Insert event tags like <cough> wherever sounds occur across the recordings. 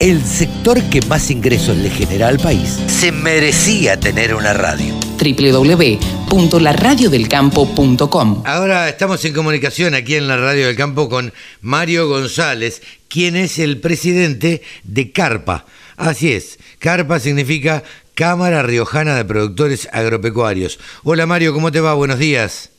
El sector que más ingresos le genera al país se merecía tener una radio. www.laradiodelcampo.com Ahora estamos en comunicación aquí en la Radio del Campo con Mario González, quien es el presidente de CARPA. Así es, CARPA significa Cámara Riojana de Productores Agropecuarios. Hola Mario, ¿cómo te va? Buenos días.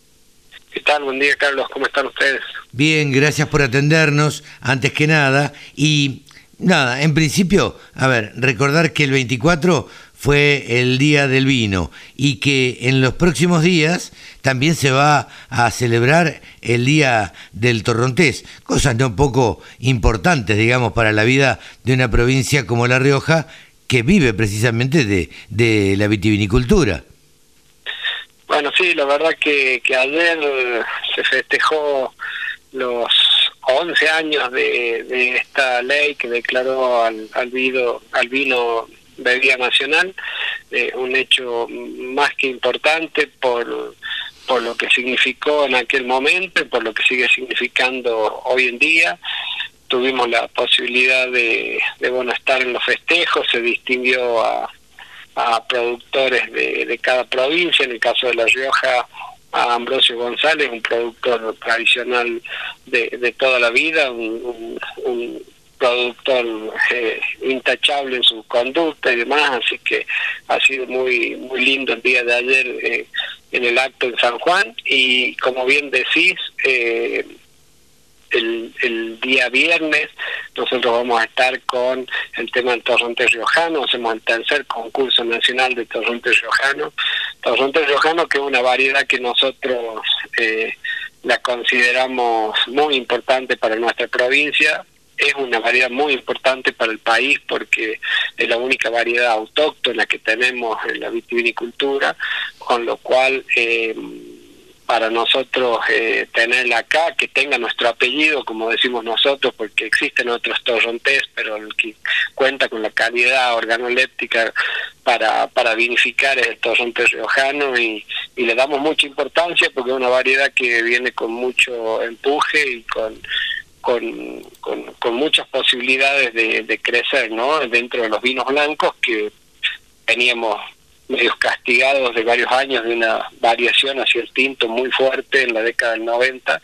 ¿Qué tal? Buen día, Carlos. ¿Cómo están ustedes? Bien, gracias por atendernos, antes que nada. Y nada, en principio, a ver, recordar que el 24 fue el Día del Vino y que en los próximos días también se va a celebrar el Día del Torrontés, cosas no poco importantes, digamos, para la vida de una provincia como La Rioja, que vive precisamente de, de la vitivinicultura. Bueno, sí, la verdad que, que ayer se festejó los 11 años de, de esta ley que declaró al, al, vino, al vino bebida nacional, eh, un hecho más que importante por, por lo que significó en aquel momento y por lo que sigue significando hoy en día. Tuvimos la posibilidad de, de estar en los festejos, se distinguió a, a productores de cada provincia, en el caso de La Rioja a Ambrosio González, un productor tradicional de, de toda la vida, un, un, un productor eh, intachable en su conducta y demás, así que ha sido muy muy lindo el día de ayer eh, en el acto en San Juan. Y como bien decís, eh, el, el día viernes nosotros vamos a estar con el tema del torronte riojano, hacemos el tercer concurso nacional de torronte riojano, torronte riojano que es una variedad que nosotros eh, la consideramos muy importante para nuestra provincia, es una variedad muy importante para el país porque es la única variedad autóctona que tenemos en la vitivinicultura, con lo cual eh, para nosotros eh, tenerla acá, que tenga nuestro apellido, como decimos nosotros, porque existen otros torrontés, pero el que cuenta con la calidad organoléptica para, para vinificar es el torrontés riojano y, y le damos mucha importancia porque es una variedad que viene con mucho empuje y con con, con, con muchas posibilidades de, crecer ¿no? dentro de los vinos blancos que teníamos medios castigados de varios años de una variación hacia el tinto muy fuerte en la década del 90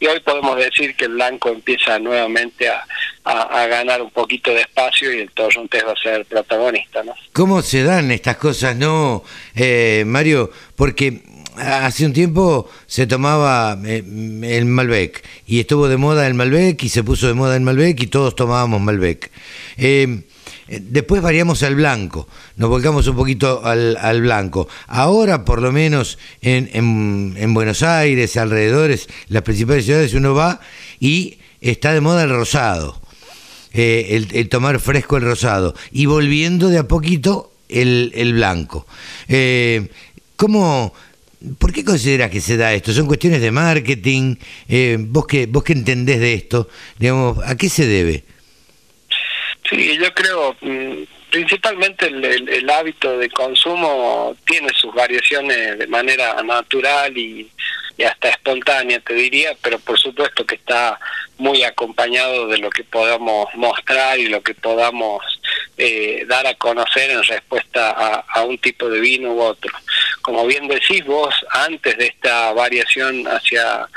y hoy podemos decir que el blanco empieza nuevamente a, a, ganar un poquito de espacio y el torrontés va a ser protagonista. ¿no? ¿Cómo se dan estas cosas, no, eh, Mario? Porque hace un tiempo se tomaba eh, el Malbec y estuvo de moda el Malbec y se puso de moda el Malbec y todos tomábamos Malbec. Eh, Después variamos al blanco, nos volcamos un poquito al, blanco. Ahora, por lo menos en, en, en, Buenos Aires, alrededores, las principales ciudades, uno va y está de moda el rosado, eh, el, tomar fresco el rosado, y volviendo de a poquito el, blanco. Eh, ¿Cómo, ¿Por qué consideras que se da esto? ¿Son cuestiones de marketing? Eh, ¿vos, que, ¿Vos que entendés de esto? Digamos, ¿A qué se debe? Sí, yo creo mm, principalmente el, hábito de consumo tiene sus variaciones de manera natural y, y, hasta espontánea, te diría, pero por supuesto que está muy acompañado de lo que podamos mostrar y lo que podamos eh, dar a conocer en respuesta a, a, un tipo de vino u otro. Como bien decís vos, antes de esta variación hacia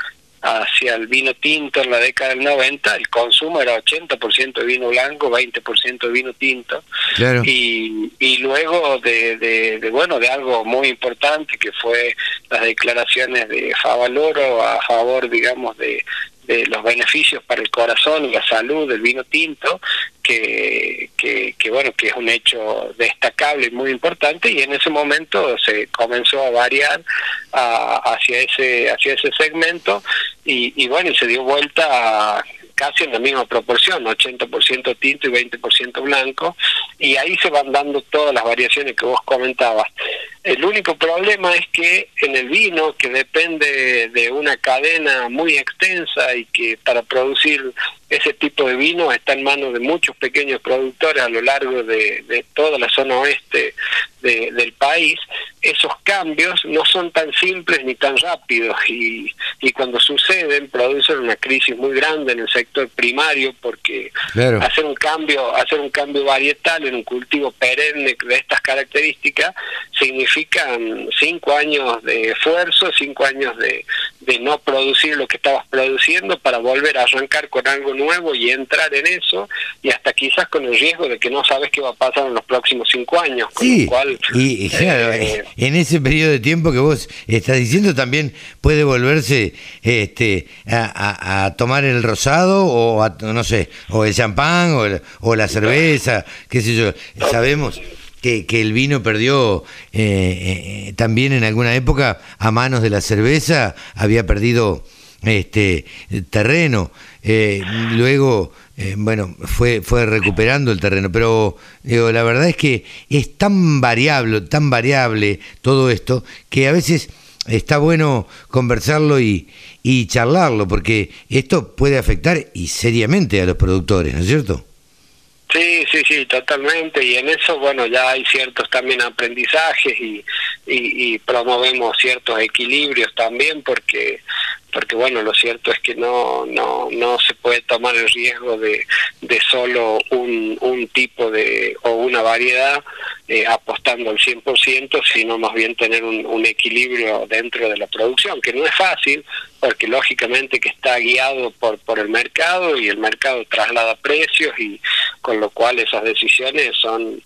hacia el vino tinto en la década del 90, el consumo era 80% de vino blanco, 20% de vino tinto. Claro. Y, y luego de, de, de, bueno, de algo muy importante que fue las declaraciones de Favaloro a favor, digamos, de, de los beneficios para el corazón y la salud del vino tinto, que, que, que, bueno, que es un hecho destacable y muy importante, y en ese momento se comenzó a variar a, hacia ese, hacia ese segmento, y, y bueno, se dio vuelta a casi en la misma proporción, 80% tinto y 20% blanco, y ahí se van dando todas las variaciones que vos comentabas. El único problema es que en el vino, que depende de una cadena muy extensa y que para producir ese tipo de vino está en manos de muchos pequeños productores a lo largo de, de toda la zona oeste del país, esos cambios no son tan simples ni tan rápidos y, y cuando suceden producen una crisis muy grande en el sector primario porque hacer un cambio hacer un cambio varietal en un cultivo perenne de estas características significan cinco años de esfuerzo, cinco años de, de no producir lo que estabas produciendo para volver a arrancar con algo nuevo y entrar en eso y hasta quizás con el riesgo de que no sabes qué va a pasar en los próximos cinco años. Con lo cual, y, claro, eh, en ese periodo de tiempo que vos estás diciendo también puede volverse este a, tomar el rosado o no sé, o el champán o, o la cerveza, qué sé yo. Sabemos que, que el vino perdió eh, eh, también en alguna época a manos de la cerveza, había perdido este terreno. Eh, luego, bueno, fue, fue recuperando el terreno, pero digo, la verdad es que es tan variable, tan variable todo esto, que a veces está bueno conversarlo y, y charlarlo, porque esto puede afectar y seriamente a los productores, ¿no es cierto? Sí, sí, sí, totalmente. Y en eso, bueno, ya hay ciertos también aprendizajes y, y, y promovemos ciertos equilibrios también porque porque bueno, lo cierto es que no, no, no se puede tomar el riesgo de, de solo un, un tipo de o una variedad eh, apostando al 100%, sino más bien tener un, un equilibrio dentro de la producción, que no es fácil, porque lógicamente que está guiado por, por el mercado y el mercado traslada precios y con lo cual esas decisiones son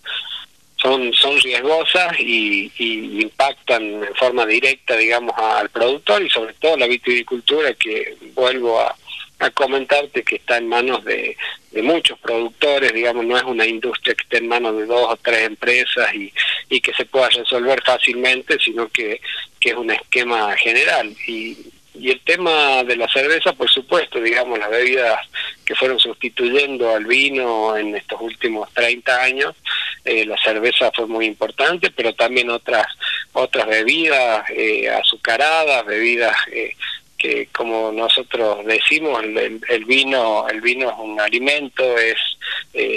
son, son riesgosas y, y, impactan en forma directa, digamos, al productor y sobre todo la viticultura, que vuelvo a, a comentarte que está en manos de, de muchos productores, digamos, no es una industria que esté en manos de dos o tres empresas y, y que se pueda resolver fácilmente, sino que, que es un esquema general. Y, y el tema de la cerveza, por supuesto, digamos, las bebidas que fueron sustituyendo al vino en estos últimos 30 años, eh, la cerveza fue muy importante, pero también otras otras bebidas eh, azucaradas, bebidas eh, que como nosotros decimos el, el, vino el vino es un alimento, es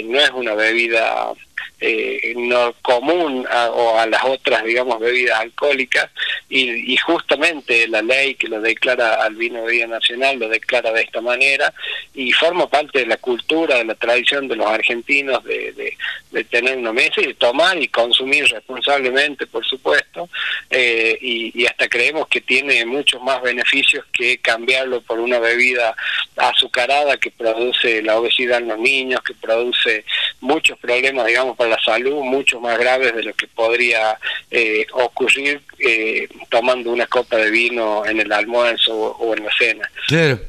no es una bebida eh, no común o a las otras, digamos, bebidas alcohólicas y, y, justamente la ley que lo declara al vino de vida nacional lo declara de esta manera y forma parte de la cultura, de la tradición de los argentinos de, de, de tener una mesa y de tomar y consumir responsablemente, por supuesto, eh, y, y hasta creemos que tiene muchos más beneficios que cambiarlo por una bebida azucarada que produce la obesidad en los niños, que produce muchos problemas, digamos, para la salud, mucho más graves de lo que podría eh, ocurrir eh, tomando una copa de vino en el almuerzo o, en la cena.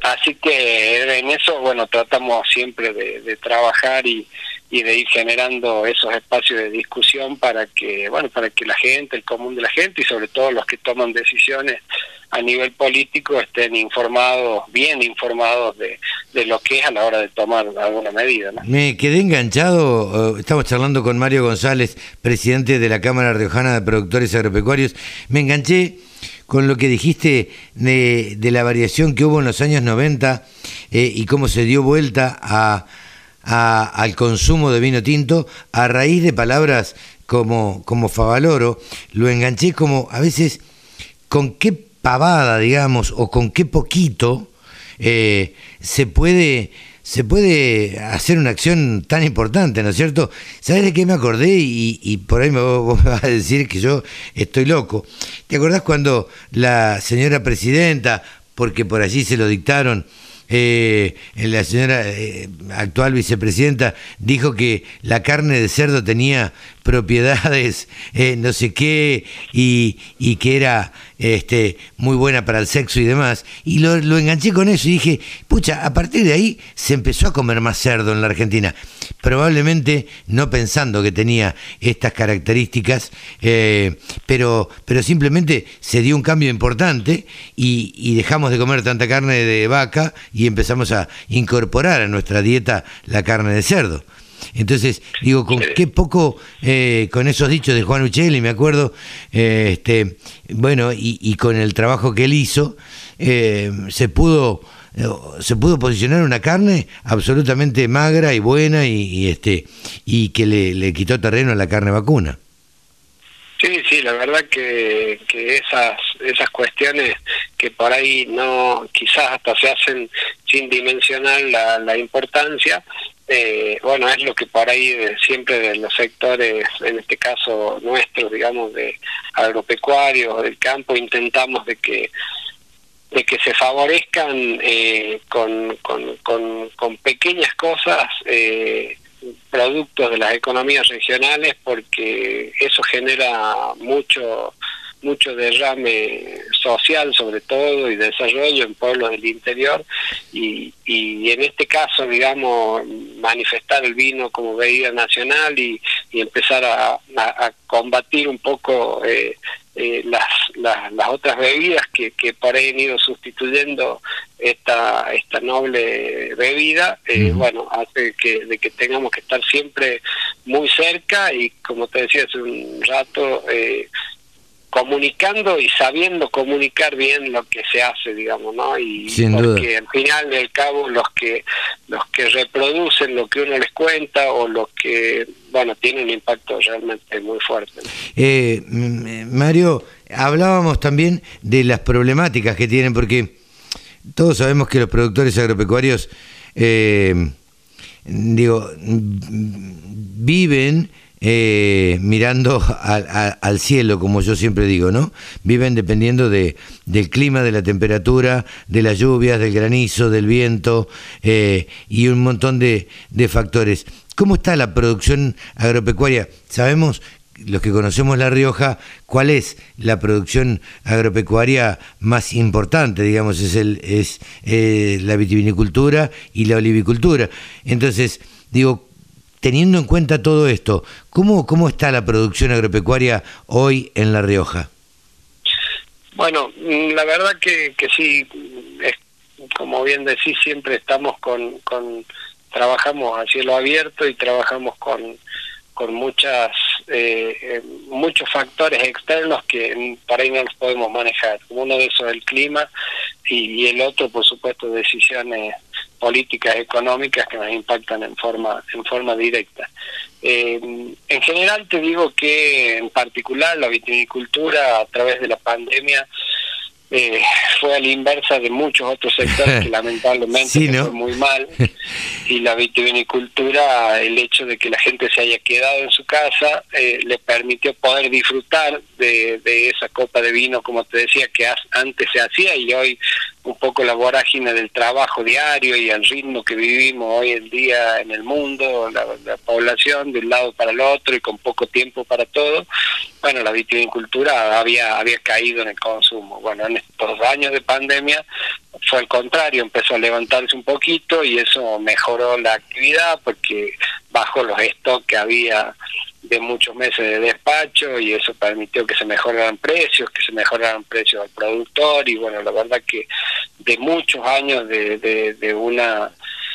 Así que en eso, bueno, tratamos siempre de, de trabajar y, y de ir generando esos espacios de discusión para que, bueno, para que la gente, el común de la gente y sobre todo los que toman decisiones a nivel político estén informados, bien informados de, de lo que es a la hora de tomar alguna medida. Me quedé enganchado, eh, estamos charlando con Mario González, presidente de la Cámara Riojana de Productores Agropecuarios, me enganché con lo que dijiste de, la variación que hubo en los años 90 eh, y cómo se dio vuelta a, al consumo de vino tinto a raíz de palabras como, como Favaloro, lo enganché como a veces con qué pavada, digamos, o con qué poquito eh, se puede se puede hacer una acción tan importante, ¿no es cierto? ¿Sabes de qué me acordé? Y, por ahí <laughs> me vas a decir que yo estoy loco. ¿Te acordás cuando la señora presidenta, porque por allí se lo dictaron, eh, la señora eh, actual vicepresidenta dijo que la carne de cerdo tenía propiedades eh, no sé qué y, y que era este, muy buena para el sexo y demás. Y lo, lo, enganché con eso y dije, pucha, a partir de ahí se empezó a comer más cerdo en la Argentina. Probablemente no pensando que tenía estas características, eh, pero, pero simplemente se dio un cambio importante y, y dejamos de comer tanta carne de vaca y empezamos a incorporar a nuestra dieta la carne de cerdo. Entonces, digo, con qué poco, eh, con esos dichos de Juan Uccelli, me acuerdo, eh, este, bueno, y, y, con el trabajo que él hizo, eh, se pudo se pudo posicionar una carne absolutamente magra y buena y, este y que le, le quitó terreno a la carne vacuna. Sí, sí, la verdad que, que esas esas cuestiones que por ahí no, quizás hasta se hacen sin dimensionar la, la importancia, eh, bueno, es lo que por ahí siempre de los sectores, en este caso nuestros, digamos, de agropecuarios, del campo, intentamos de que de que se favorezcan eh, con, con, con, con, pequeñas cosas eh, productos de las economías regionales porque eso genera mucho mucho derrame social sobre todo y desarrollo en pueblos del interior. Y, y en este caso digamos manifestar el vino como bebida nacional y, y empezar a, a, combatir un poco eh, eh, las, las, las, otras bebidas que, que por ahí han ido sustituyendo esta esta noble bebida eh, bueno hace que de que tengamos que estar siempre muy cerca y como te decía hace un rato eh, comunicando y sabiendo comunicar bien lo que se hace, digamos, ¿no? Y porque al final del cabo los que los que reproducen lo que uno les cuenta o los que, bueno, tienen un impacto realmente muy fuerte. Eh, Mario, hablábamos también de las problemáticas que tienen, porque todos sabemos que los productores agropecuarios, eh, digo, viven eh, mirando al cielo, como yo siempre digo, ¿no? Viven dependiendo de, del clima, de la temperatura, de las lluvias, del granizo, del viento eh, y un montón de, factores. ¿Cómo está la producción agropecuaria? Sabemos los que conocemos La Rioja, ¿cuál es la producción agropecuaria más importante? Digamos, es, el, es eh, la vitivinicultura y la olivicultura. Entonces, digo, teniendo en cuenta todo esto, ¿cómo, cómo está la producción agropecuaria hoy en La Rioja? Bueno, mm, la verdad que, que sí, es, como bien decís, siempre estamos con, con, trabajamos a cielo abierto y trabajamos con, con muchas eh, eh, muchos factores externos que para ahí no los podemos manejar. Uno de esos es el clima y, y el otro, por supuesto, decisiones políticas económicas que nos impactan en forma en forma directa. Eh, en general te digo que en particular la vitivinicultura a través de la pandemia eh, fue a la inversa de muchos otros sectores que <laughs> lamentablemente fue muy mal y la vitivinicultura el hecho de que la gente se haya quedado en su casa eh, le permitió poder disfrutar de, de esa copa de vino como te decía que antes se hacía y hoy un poco la vorágine del trabajo diario y el ritmo que vivimos hoy en día en el mundo, la, población de un lado para el otro y con poco tiempo para todo, bueno, la vitivinicultura había, había caído en el consumo. Bueno, en estos años de pandemia fue al contrario, empezó a levantarse un poquito y eso mejoró la actividad porque bajó los stocks que había de muchos meses de despacho y eso permitió que se mejoraran precios, que se mejoraran precios al productor y bueno, la verdad que de muchos años de, de, una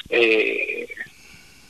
eh,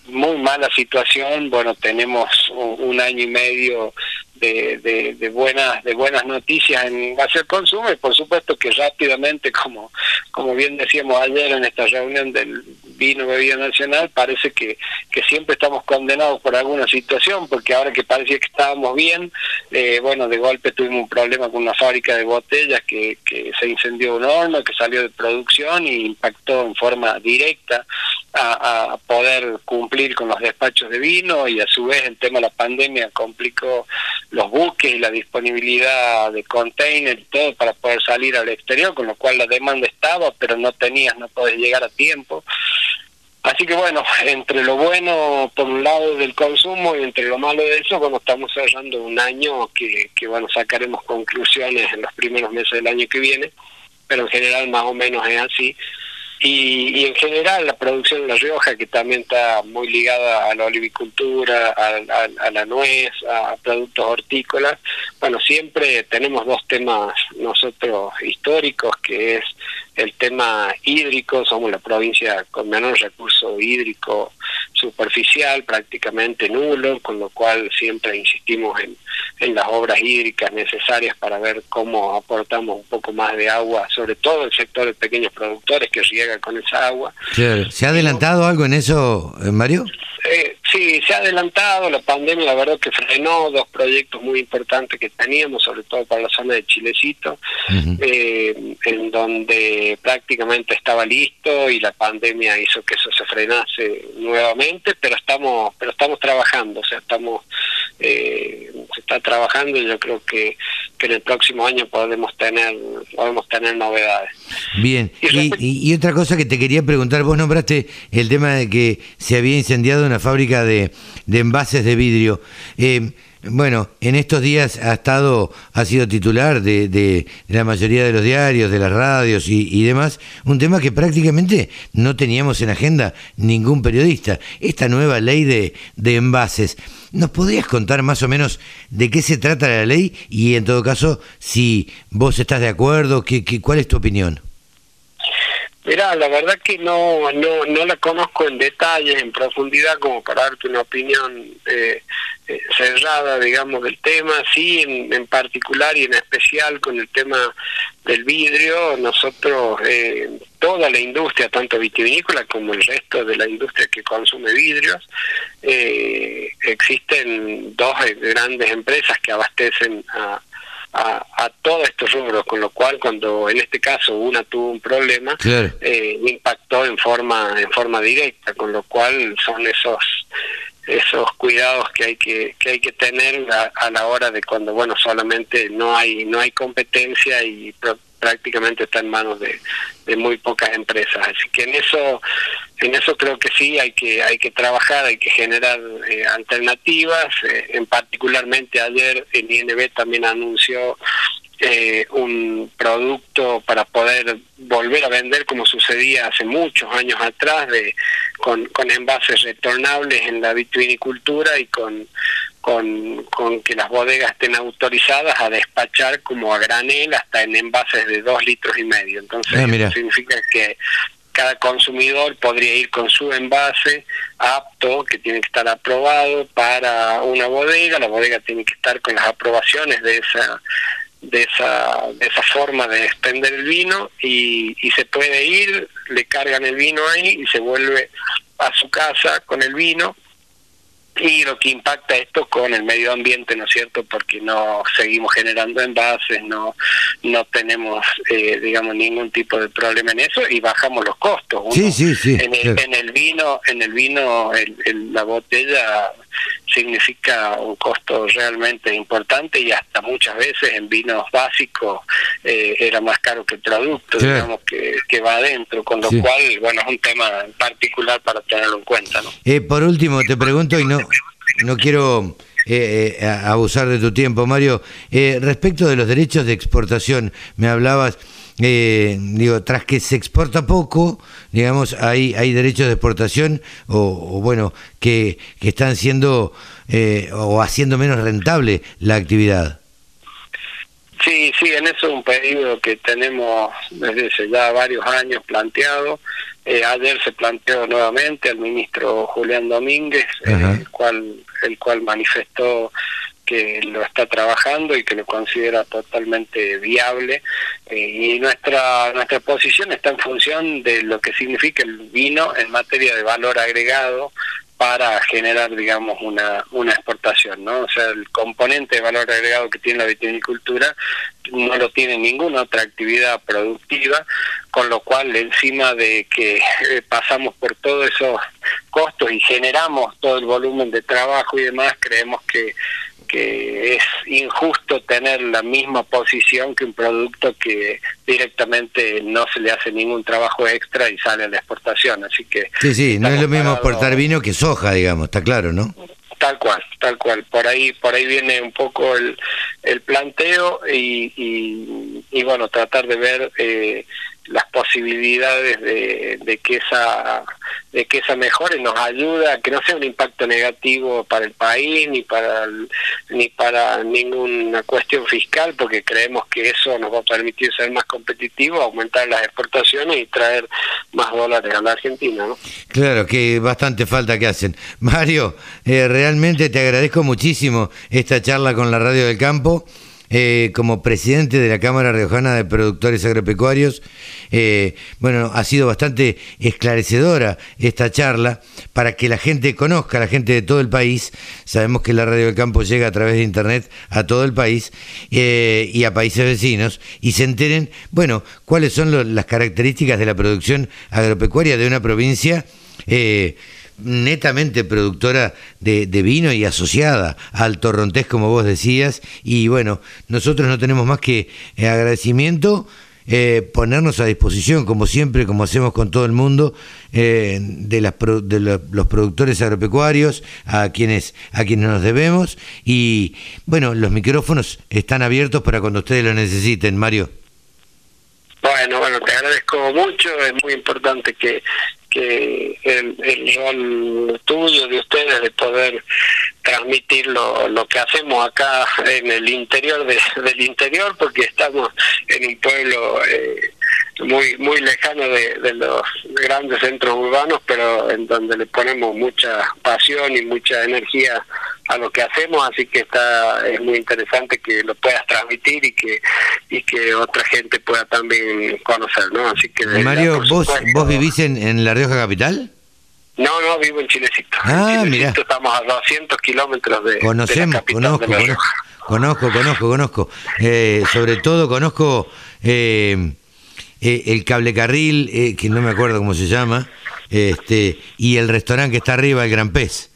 muy mala situación, bueno, tenemos un, año y medio de, de, de, buenas de buenas noticias en base al consumo y por supuesto que rápidamente como como bien decíamos ayer en esta reunión del vino bebida nacional parece que, que siempre estamos condenados por alguna situación porque ahora que parecía que estábamos bien eh, bueno de golpe tuvimos un problema con una fábrica de botellas que, que se incendió un horno que salió de producción y impactó en forma directa a, a poder cumplir con los despachos de vino y a su vez el tema de la pandemia complicó los buques y la disponibilidad de containers y todo para poder salir al exterior, con lo cual la demanda estaba, pero no tenías, no podés llegar a tiempo. Así que bueno, <laughs> entre lo bueno por un lado del consumo y entre lo malo de eso, bueno, estamos cerrando un año que, que bueno, sacaremos conclusiones en los primeros meses del año que viene, pero en general más o menos es así. Y, en general la producción de La Rioja, que también está muy ligada a la olivicultura, a, la nuez, a productos hortícolas, bueno, siempre tenemos dos temas nosotros históricos, que es el tema hídrico, somos la provincia con menor recurso hídrico superficial, prácticamente nulo, con lo cual siempre insistimos en, en las obras hídricas necesarias para ver cómo aportamos un poco más de agua, sobre todo el sector de pequeños productores que riega con esa agua. ¿Se ha adelantado algo en eso, eh, Mario? Eh, sí, se ha adelantado, la pandemia la verdad que frenó dos proyectos muy importantes que teníamos, sobre todo para la zona de Chilecito, eh, en donde prácticamente estaba listo y la pandemia hizo que eso se frenase nuevamente, pero estamos, pero estamos trabajando, o sea, estamos, eh, se está trabajando y yo creo que, en el próximo año podemos tener, podemos tener novedades. Bien, y, y, otra cosa que te quería preguntar, vos nombraste el tema de que se había incendiado una fábrica de, de envases de vidrio. Eh, bueno, en estos días ha estado, ha sido titular de, de, la mayoría de los diarios, de las radios y, demás, un tema que prácticamente no teníamos en agenda ningún periodista. Esta nueva ley de, de envases. ¿Nos podrías contar más o menos de qué se trata la ley y en todo caso si vos estás de acuerdo, qué, qué, cuál es tu opinión? Mira, la verdad que no, no, no la conozco en detalle, en profundidad, como para darte una opinión eh, eh, cerrada, digamos, del tema. Sí, en, particular y en especial con el tema del vidrio, nosotros, eh, toda la industria, tanto vitivinícola como el resto de la industria que consume vidrios, existen dos grandes empresas que abastecen a a, a todos estos rubros, con lo cual cuando en este caso una tuvo un problema, eh, impactó en forma en forma directa, con lo cual son esos esos cuidados que hay que, que hay que tener a, la hora de cuando bueno solamente no hay no hay competencia y prácticamente está en manos de, de muy pocas empresas así que en eso en eso creo que sí hay que hay que trabajar hay que generar eh, alternativas. Eh, en particularmente ayer el INB también anunció eh, un producto para poder volver a vender como sucedía hace muchos años atrás de con, con envases retornables en la vitivinicultura y con, con, con que las bodegas estén autorizadas a despachar como a granel hasta en envases de dos litros y medio. Entonces ah, eso significa que cada consumidor podría ir con su envase apto, que tiene que estar aprobado para una bodega, la bodega tiene que estar con las aprobaciones de esa de esa, de esa forma de expender el vino y, y se puede ir, le cargan el vino ahí y se vuelve a su casa con el vino y lo que impacta esto con el medio ambiente, ¿no es cierto? Porque no seguimos generando envases, no no tenemos, eh, digamos, ningún tipo de problema en eso y bajamos los costos. sí, sí, sí. En el, en el vino, en el vino, el, la botella significa un costo realmente importante y hasta muchas veces en vinos básicos eh, era más caro que el producto, digamos, que, que, va adentro, con lo cual, bueno, es un tema particular para tenerlo en cuenta. ¿no? Eh, por último, te pregunto, y no, no quiero... Eh, eh abusar de tu tiempo, Mario. Eh, respecto de los derechos de exportación, me hablabas eh, digo, tras que se exporta poco, digamos, hay, hay derechos de exportación o, bueno, que, que, están siendo eh, o haciendo menos rentable la actividad. Sí, sí, en eso es un pedido que tenemos desde ya varios años planteado. Eh, ayer se planteó nuevamente al ministro Julián Domínguez, el cual el cual manifestó que lo está trabajando y que lo considera totalmente viable eh, y nuestra nuestra posición está en función de lo que significa el vino en materia de valor agregado para generar, digamos, una, una exportación, ¿no? O sea, el componente de valor agregado que tiene la vitivinicultura no lo tiene ninguna otra actividad productiva, con lo cual encima de que eh, pasamos por todos esos costos y generamos todo el volumen de trabajo y demás, creemos que que es injusto tener la misma posición que un producto que directamente no se le hace ningún trabajo extra y sale a la exportación. Así que sí, sí, no es lo mismo exportar vino que soja, digamos, está claro, ¿no? Tal cual, tal cual. Por ahí, por ahí viene un poco el, el planteo y, y, bueno, tratar de ver eh, las posibilidades de, de que esa de que esa mejora nos ayuda a que no sea un impacto negativo para el país ni para ni para ninguna cuestión fiscal porque creemos que eso nos va a permitir ser más competitivos aumentar las exportaciones y traer más dólares a la Argentina ¿no? claro que bastante falta que hacen Mario eh, realmente te agradezco muchísimo esta charla con la radio del campo eh, como presidente de la Cámara Riojana de Productores Agropecuarios. Eh, bueno, ha sido bastante esclarecedora esta charla para que la gente conozca, la gente de todo el país. Sabemos que la Radio del Campo llega a través de Internet a todo el país eh, y a países vecinos y se enteren, bueno, cuáles son las características de la producción agropecuaria de una provincia netamente productora de, vino y asociada al torrontés, como vos decías. Y bueno, nosotros no tenemos más que eh, agradecimiento. Eh, ponernos a disposición, como siempre, como hacemos con todo el mundo, eh, de, las, de los productores agropecuarios, a quienes, a quienes nos debemos. Y bueno, los micrófonos están abiertos para cuando ustedes lo necesiten, Mario. Bueno, bueno, te agradezco mucho. Es muy importante que, que el, el rol tuyo de ustedes de poder transmitir lo, lo que hacemos acá en el interior del interior porque estamos en un pueblo eh, muy muy lejano de, de, los grandes centros urbanos pero en donde le ponemos mucha pasión y mucha energía a lo que hacemos así que está es muy interesante que lo puedas transmitir y que y que otra gente pueda también conocer no así que Mario vos vos vivís en, en la Rioja capital no, no, vivo en Chilecito. Ah, en mira. Estamos a 200 kilómetros de, Conocemos, de la conozco, conozco, conozco, conozco, conozco. Eh, sobre todo conozco eh, eh, el cable carril, eh, que no me acuerdo cómo se llama, este, y el restaurante que está arriba, el Gran Pez.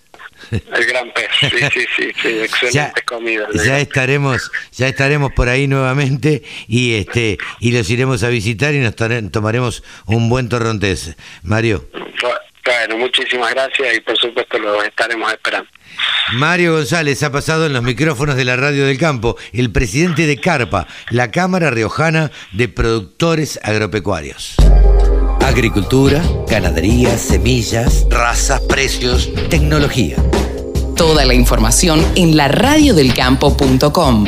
El Gran Pez, sí, sí, sí, sí <laughs> excelente ya, comida. Ya estaremos, ya estaremos por ahí nuevamente y este y los iremos a visitar y nos tomaremos un buen torrontés. Mario. Bueno, muchísimas gracias y por supuesto lo estaremos esperando. Mario González ha pasado en los micrófonos de la Radio del Campo, el presidente de CARPA, la Cámara Riojana de Productores Agropecuarios. Agricultura, ganadería, semillas, razas, precios, tecnología. Toda la información en laradiodelcampo.com.